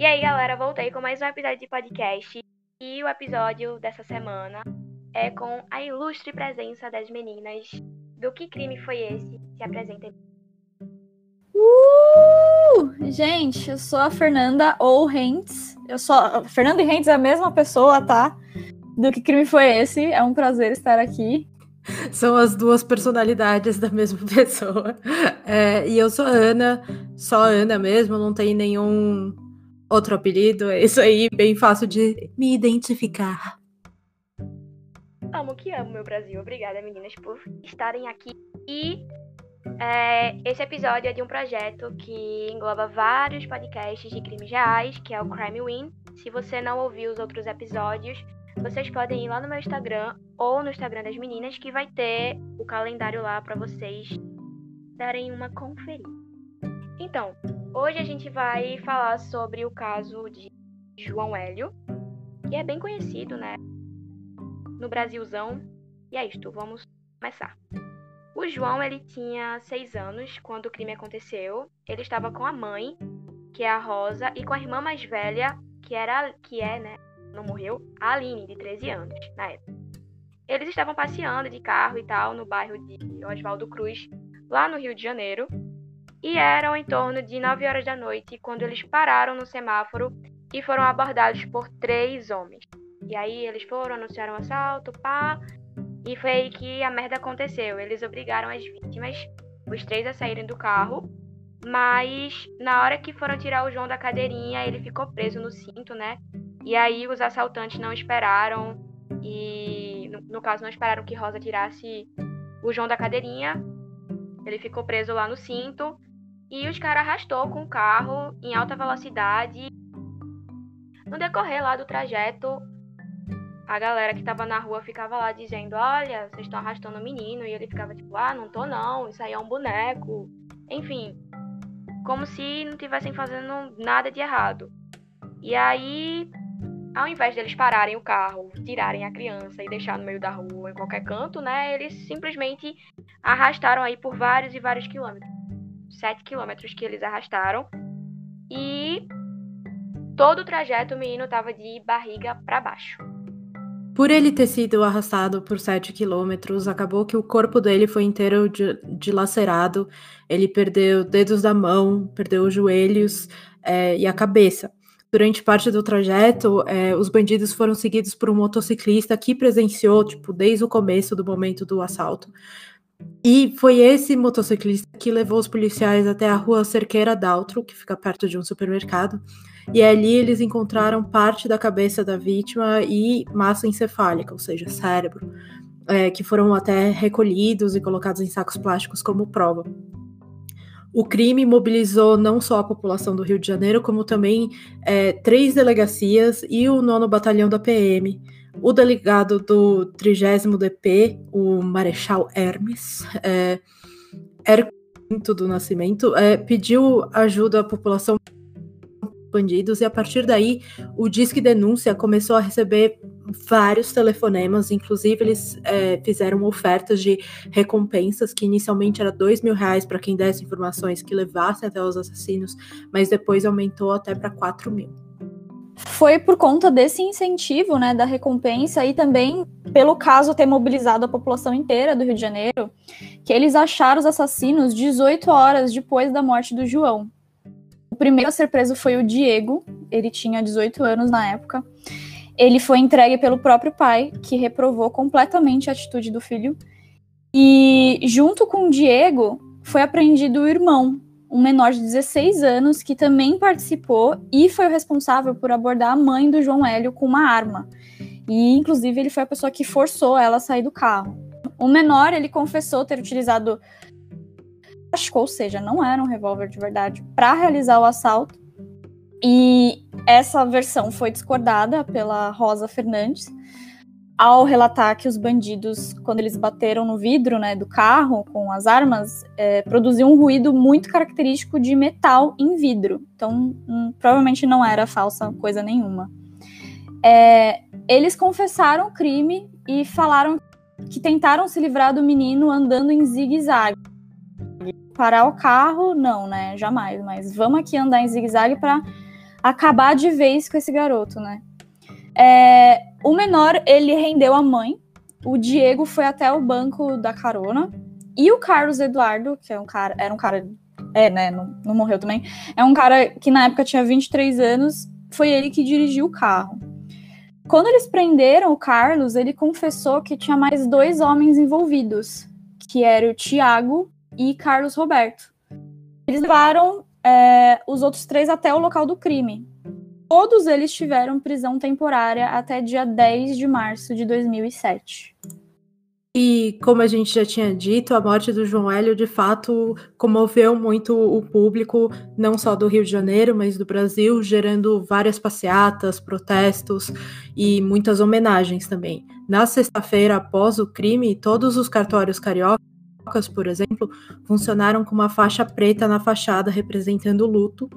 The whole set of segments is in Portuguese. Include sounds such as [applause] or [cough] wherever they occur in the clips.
E aí, galera, voltei com mais um episódio de podcast. E o episódio dessa semana é com a ilustre presença das meninas do Que Crime Foi Esse? Se apresentem. Uh! Gente, eu sou a Fernanda ou Rentes. Eu sou. A Fernanda e Rentes é a mesma pessoa, tá? Do Que Crime Foi Esse? É um prazer estar aqui. São as duas personalidades da mesma [laughs] pessoa. É, e eu sou Ana, só Ana mesmo, não tem nenhum outro apelido. É isso aí, bem fácil de me identificar. Amo que amo, meu Brasil. Obrigada, meninas, por estarem aqui. E é, esse episódio é de um projeto que engloba vários podcasts de crimes reais, que é o Crime Win. Se você não ouviu os outros episódios, vocês podem ir lá no meu Instagram ou no Instagram das meninas, que vai ter o calendário lá para vocês darem uma conferida. Então, hoje a gente vai falar sobre o caso de João Hélio, que é bem conhecido, né? No Brasilzão. E é isto, vamos começar. O João, ele tinha seis anos quando o crime aconteceu. Ele estava com a mãe, que é a Rosa, e com a irmã mais velha, que era, que é, né, não morreu, a Aline, de 13 anos, na época. Eles estavam passeando de carro e tal no bairro de Oswaldo Cruz, lá no Rio de Janeiro, e eram em torno de 9 horas da noite quando eles pararam no semáforo e foram abordados por três homens. E aí eles foram, anunciaram um assalto, pá, e foi aí que a merda aconteceu. Eles obrigaram as vítimas, os três, a saírem do carro, mas na hora que foram tirar o João da cadeirinha, ele ficou preso no cinto, né? E aí os assaltantes não esperaram e no, no caso não esperaram que Rosa tirasse o João da cadeirinha. Ele ficou preso lá no cinto e os caras arrastou com o carro em alta velocidade. No decorrer lá do trajeto, a galera que tava na rua ficava lá dizendo: Olha, vocês estão arrastando o menino. E ele ficava tipo: Ah, não tô não, isso aí é um boneco. Enfim, como se não tivessem fazendo nada de errado. E aí ao invés deles pararem o carro, tirarem a criança e deixar no meio da rua, em qualquer canto, né? Eles simplesmente arrastaram aí por vários e vários quilômetros. Sete quilômetros que eles arrastaram. E todo o trajeto o menino tava de barriga para baixo. Por ele ter sido arrastado por 7 quilômetros, acabou que o corpo dele foi inteiro dilacerado. Ele perdeu dedos da mão, perdeu os joelhos é, e a cabeça. Durante parte do trajeto, é, os bandidos foram seguidos por um motociclista que presenciou, tipo, desde o começo do momento do assalto. E foi esse motociclista que levou os policiais até a rua Cerqueira Daltro, que fica perto de um supermercado. E ali eles encontraram parte da cabeça da vítima e massa encefálica, ou seja, cérebro, é, que foram até recolhidos e colocados em sacos plásticos como prova. O crime mobilizou não só a população do Rio de Janeiro, como também é, três delegacias e o nono batalhão da PM. O delegado do 30 DP, o Marechal Hermes, é, do Nascimento, é, pediu ajuda à população bandidos, e a partir daí o Disque Denúncia começou a receber vários telefonemas, inclusive eles é, fizeram ofertas de recompensas, que inicialmente era dois mil reais para quem desse informações que levassem até os assassinos, mas depois aumentou até para quatro mil. Foi por conta desse incentivo, né, da recompensa e também pelo caso ter mobilizado a população inteira do Rio de Janeiro, que eles acharam os assassinos 18 horas depois da morte do João primeiro a ser preso foi o Diego, ele tinha 18 anos na época. Ele foi entregue pelo próprio pai, que reprovou completamente a atitude do filho. E junto com o Diego foi apreendido o irmão, um menor de 16 anos que também participou e foi o responsável por abordar a mãe do João Hélio com uma arma. E inclusive ele foi a pessoa que forçou ela a sair do carro. O menor, ele confessou ter utilizado ou seja, não era um revólver de verdade, para realizar o assalto. E essa versão foi discordada pela Rosa Fernandes ao relatar que os bandidos, quando eles bateram no vidro né, do carro com as armas, é, produziam um ruído muito característico de metal em vidro. Então, hum, provavelmente não era falsa coisa nenhuma. É, eles confessaram o crime e falaram que tentaram se livrar do menino andando em zigue-zague parar o carro, não, né? Jamais. Mas vamos aqui andar em zigue-zague para acabar de vez com esse garoto, né? É, o menor, ele rendeu a mãe, o Diego foi até o banco da carona, e o Carlos Eduardo, que é um cara, era um cara, é, né, não, não morreu também, é um cara que na época tinha 23 anos, foi ele que dirigiu o carro. Quando eles prenderam o Carlos, ele confessou que tinha mais dois homens envolvidos, que era o Tiago e Carlos Roberto. Eles levaram é, os outros três até o local do crime. Todos eles tiveram prisão temporária até dia 10 de março de 2007. E como a gente já tinha dito, a morte do João Hélio de fato comoveu muito o público, não só do Rio de Janeiro, mas do Brasil, gerando várias passeatas, protestos e muitas homenagens também. Na sexta-feira, após o crime, todos os cartórios cariocas por exemplo, funcionaram com uma faixa preta na fachada representando o luto,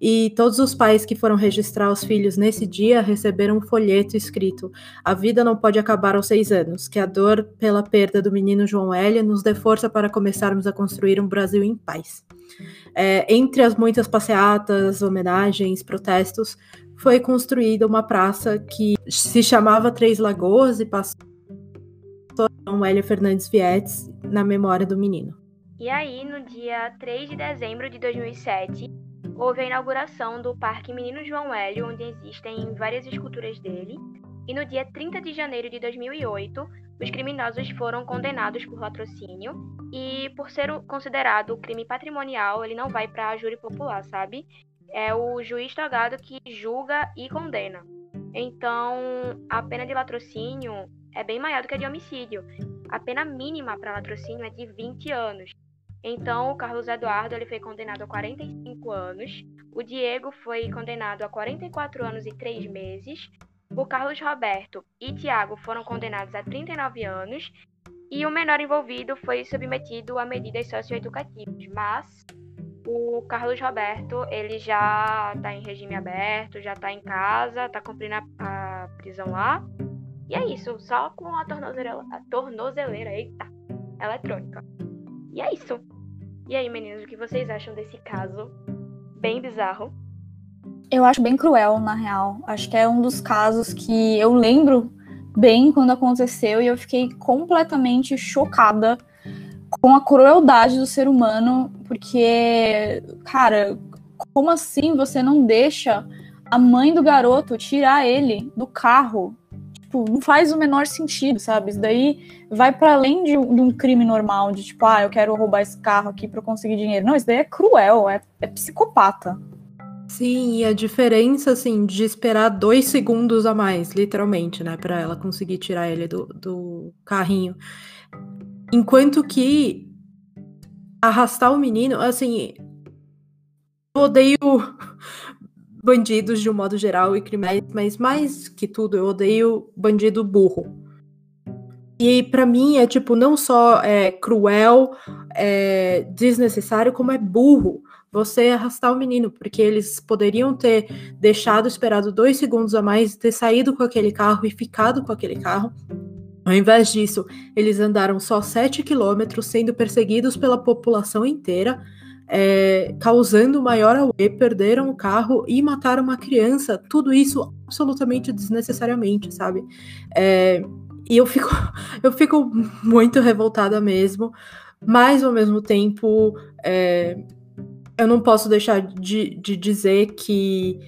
e todos os pais que foram registrar os filhos nesse dia receberam um folheto escrito: A vida não pode acabar aos seis anos, que a dor pela perda do menino João Hélio nos dê força para começarmos a construir um Brasil em paz. É, entre as muitas passeatas, homenagens, protestos, foi construída uma praça que se chamava Três Lagoas e passou João Hélio Fernandes Vietes na memória do menino. E aí, no dia 3 de dezembro de 2007, houve a inauguração do Parque Menino João Hélio, onde existem várias esculturas dele. E no dia 30 de janeiro de 2008, os criminosos foram condenados por latrocínio. E por ser considerado crime patrimonial, ele não vai para júri popular, sabe? É o juiz togado que julga e condena. Então, a pena de latrocínio é bem maior do que a de homicídio. A pena mínima para latrocínio é de 20 anos. Então, o Carlos Eduardo ele foi condenado a 45 anos, o Diego foi condenado a 44 anos e 3 meses, o Carlos Roberto e Tiago foram condenados a 39 anos, e o menor envolvido foi submetido a medidas socioeducativas, mas o Carlos Roberto ele já está em regime aberto, já está em casa, está cumprindo a, a prisão lá, e é isso, só com a tornozeleira, a tornozeleira, eita, eletrônica. E é isso. E aí, meninos, o que vocês acham desse caso bem bizarro? Eu acho bem cruel, na real. Acho que é um dos casos que eu lembro bem quando aconteceu e eu fiquei completamente chocada com a crueldade do ser humano, porque, cara, como assim você não deixa a mãe do garoto tirar ele do carro tipo, não faz o menor sentido, sabe? Isso daí vai para além de, de, um crime normal, de tipo, ah, eu quero roubar esse carro aqui para conseguir dinheiro. Não, isso daí é cruel, é, é psicopata. Sim, e a diferença, assim, de esperar dois segundos a mais, literalmente, né, para ela conseguir tirar ele do, do carrinho. Enquanto que arrastar o menino, assim, eu odeio bandidos de um modo geral e criminais, mas mais que tudo, eu odeio bandido burro. E para mim é tipo, não só é cruel, é desnecessário, como é burro você arrastar o menino, porque eles poderiam ter deixado esperado dois segundos a mais, ter saído com aquele carro e ficado com aquele carro. Ao invés disso, eles andaram só 7 quilômetros, sendo perseguidos pela população inteira, é, causando maior auê, perderam o carro e mataram uma criança. Tudo isso absolutamente desnecessariamente, sabe? É, e eu fico, [laughs] eu fico muito revoltada mesmo, mas ao mesmo tempo é, eu não posso deixar de, de dizer que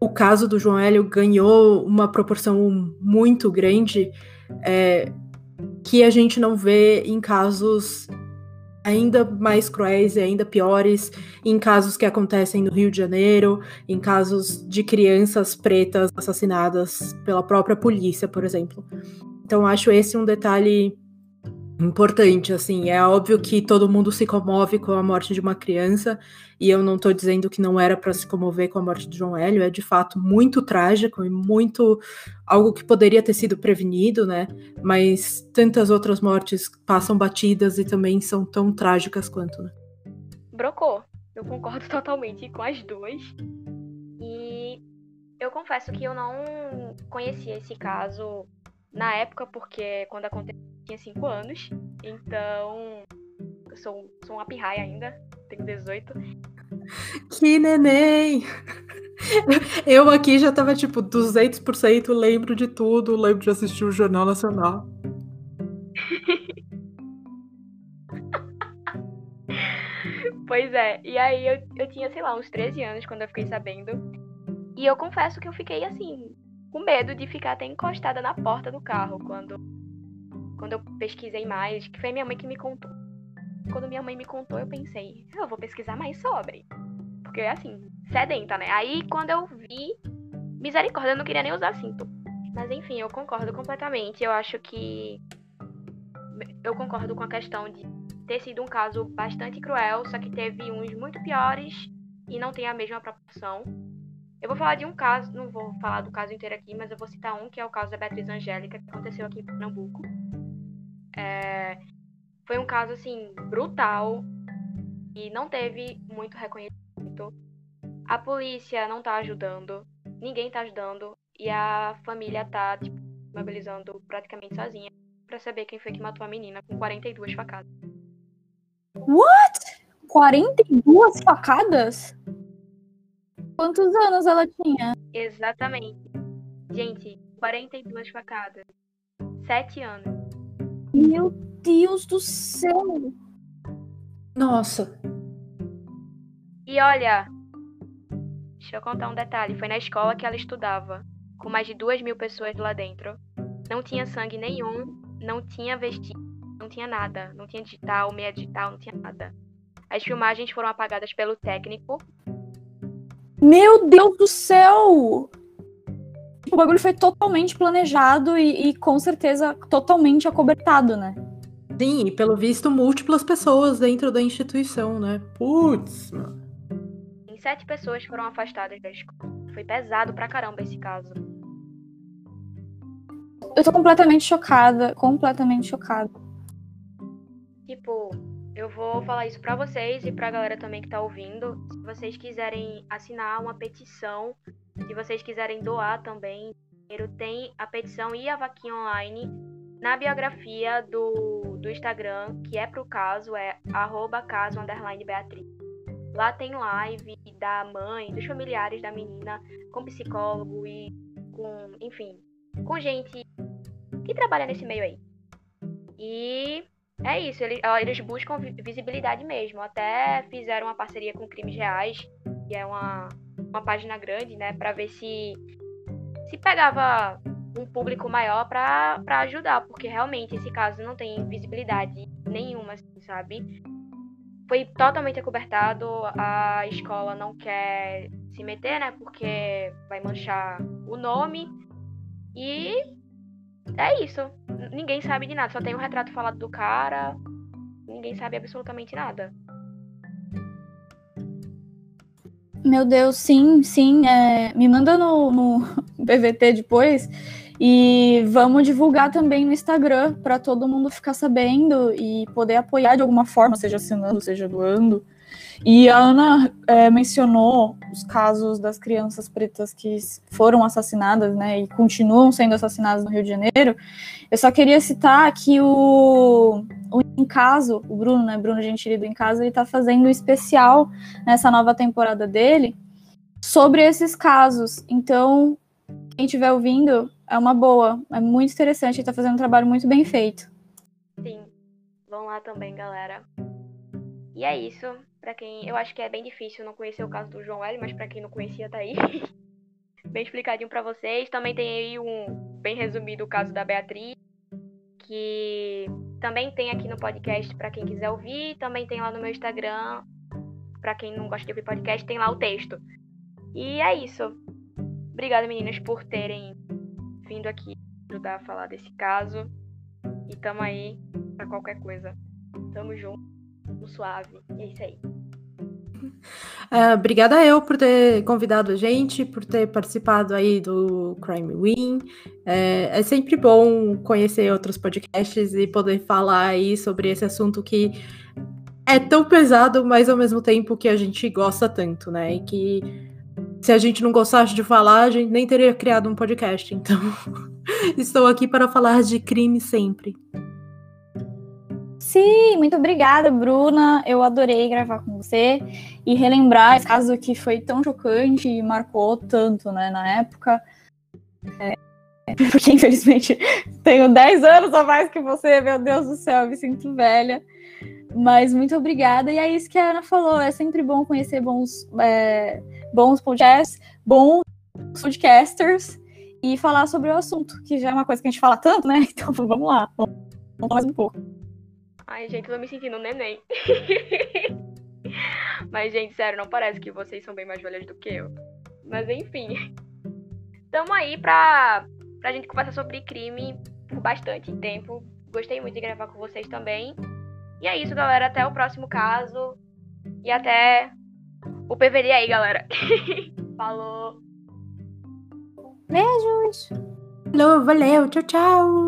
o caso do João Hélio ganhou uma proporção muito grande é, que a gente não vê em casos ainda mais cruéis e ainda piores em casos que acontecem no Rio de Janeiro, em casos de crianças pretas assassinadas pela própria polícia, por exemplo. Então acho esse um detalhe importante, assim. É óbvio que todo mundo se comove com a morte de uma criança, e eu não estou dizendo que não era para se comover com a morte de João Hélio, é de fato muito trágico e muito algo que poderia ter sido prevenido, né? Mas tantas outras mortes passam batidas e também são tão trágicas quanto, né? Brocou. Eu concordo [laughs] totalmente com as duas. E eu confesso que eu não conhecia esse caso na época, porque quando aconteceu tinha 5 anos. Então, eu sou, sou uma pirraia ainda, tenho 18. Que neném! Eu aqui já tava tipo 200%, lembro de tudo, lembro de assistir o Jornal Nacional. pois é, e aí eu, eu tinha, sei lá, uns 13 anos quando eu fiquei sabendo. E eu confesso que eu fiquei assim, com medo de ficar até encostada na porta do carro quando, quando eu pesquisei mais, que foi minha mãe que me contou. Quando minha mãe me contou, eu pensei, eu vou pesquisar mais sobre. Porque, assim, sedenta, né? Aí, quando eu vi, misericórdia, eu não queria nem usar cinto. Mas, enfim, eu concordo completamente. Eu acho que. Eu concordo com a questão de ter sido um caso bastante cruel, só que teve uns muito piores e não tem a mesma proporção. Eu vou falar de um caso, não vou falar do caso inteiro aqui, mas eu vou citar um, que é o caso da Beatriz Angélica, que aconteceu aqui em Pernambuco. É, foi um caso, assim, brutal e não teve muito reconhecimento. A polícia não tá ajudando, ninguém tá ajudando e a família tá, tipo, mobilizando praticamente sozinha para saber quem foi que matou a menina com 42 facadas. What? 42 facadas? Quantos anos ela tinha? Exatamente. Gente, 42 facadas. 7 anos. Meu Deus do céu! Nossa. E olha, deixa eu contar um detalhe. Foi na escola que ela estudava, com mais de duas mil pessoas lá dentro. Não tinha sangue nenhum, não tinha vestígio, não tinha nada. Não tinha digital, meia digital, não tinha nada. As filmagens foram apagadas pelo técnico meu Deus do céu! O bagulho foi totalmente planejado e, e com certeza totalmente acobertado, né? Sim, e pelo visto, múltiplas pessoas dentro da instituição, né? Putz, mano. Sete pessoas foram afastadas da escola. Foi pesado pra caramba esse caso. Eu tô completamente chocada, completamente chocada. Tipo, eu vou falar isso para vocês e pra galera também que tá ouvindo. Se vocês quiserem assinar uma petição, se vocês quiserem doar também, tem a petição e a vaquinha online na biografia do, do Instagram, que é pro caso, é arroba caso Beatriz. Lá tem live da mãe, dos familiares da menina, com psicólogo e com, enfim, com gente que trabalha nesse meio aí. E é isso, eles, eles buscam visibilidade mesmo. Até fizeram uma parceria com Crimes Reais, que é uma, uma página grande, né, para ver se se pegava um público maior para ajudar, porque realmente esse caso não tem visibilidade nenhuma, assim, sabe? Foi totalmente acobertado, a escola não quer se meter, né, porque vai manchar o nome. E é isso. Ninguém sabe de nada. Só tem um retrato falado do cara. Ninguém sabe absolutamente nada. Meu Deus, sim, sim. É, me manda no, no [laughs] PVT depois. E vamos divulgar também no Instagram para todo mundo ficar sabendo e poder apoiar de alguma forma, seja assinando, seja doando. E a Ana é, mencionou os casos das crianças pretas que foram assassinadas, né, e continuam sendo assassinadas no Rio de Janeiro. Eu só queria citar que o, o Em Caso, o Bruno, né, Bruno Gentili do Em Caso, ele está fazendo um especial nessa nova temporada dele sobre esses casos. Então, quem estiver ouvindo, é uma boa, é muito interessante, ele está fazendo um trabalho muito bem feito. Sim, vão lá também, galera. E é isso. Para quem. Eu acho que é bem difícil não conhecer o caso do João L, mas para quem não conhecia, tá aí. [laughs] bem explicadinho para vocês. Também tem aí um bem resumido o caso da Beatriz, que também tem aqui no podcast para quem quiser ouvir. Também tem lá no meu Instagram. Para quem não gosta de ouvir podcast, tem lá o texto. E é isso. Obrigada, meninas, por terem vindo aqui ajudar a falar desse caso. E tamo aí pra qualquer coisa. Tamo junto no suave. E é isso aí. Uh, [laughs] obrigada eu por ter convidado a gente, por ter participado aí do Crime Win. É, é, sempre bom conhecer outros podcasts e poder falar aí sobre esse assunto que é tão pesado, mas ao mesmo tempo que a gente gosta tanto, né? E que se a gente não gostasse de falar, a gente nem teria criado um podcast. Então, [laughs] estou aqui para falar de crime sempre. Sim, muito obrigada, Bruna. Eu adorei gravar com você e relembrar esse caso que foi tão chocante e marcou tanto, né, na época. É, [laughs] porque, infelizmente, tenho 10 anos a mais que você, meu Deus do céu, me sinto velha. Mas muito obrigada. E é isso que a Ana falou: é sempre bom conhecer bons, é, bons podcasts, bons podcasters e falar sobre o assunto, que já é uma coisa que a gente fala tanto, né? [laughs] Então vamos lá, vamos mais um pouco. Ai, gente, tô me sentindo um neném. [laughs] Mas, gente, sério, não parece que vocês são bem mais velhas do que eu. Mas, enfim. Tamo aí pra, pra gente conversar sobre crime por bastante tempo. Gostei muito de gravar com vocês também. E é isso, galera. Até o próximo caso. E até o PVD aí, galera. [laughs] Falou! Beijos! Falou, valeu, tchau, tchau!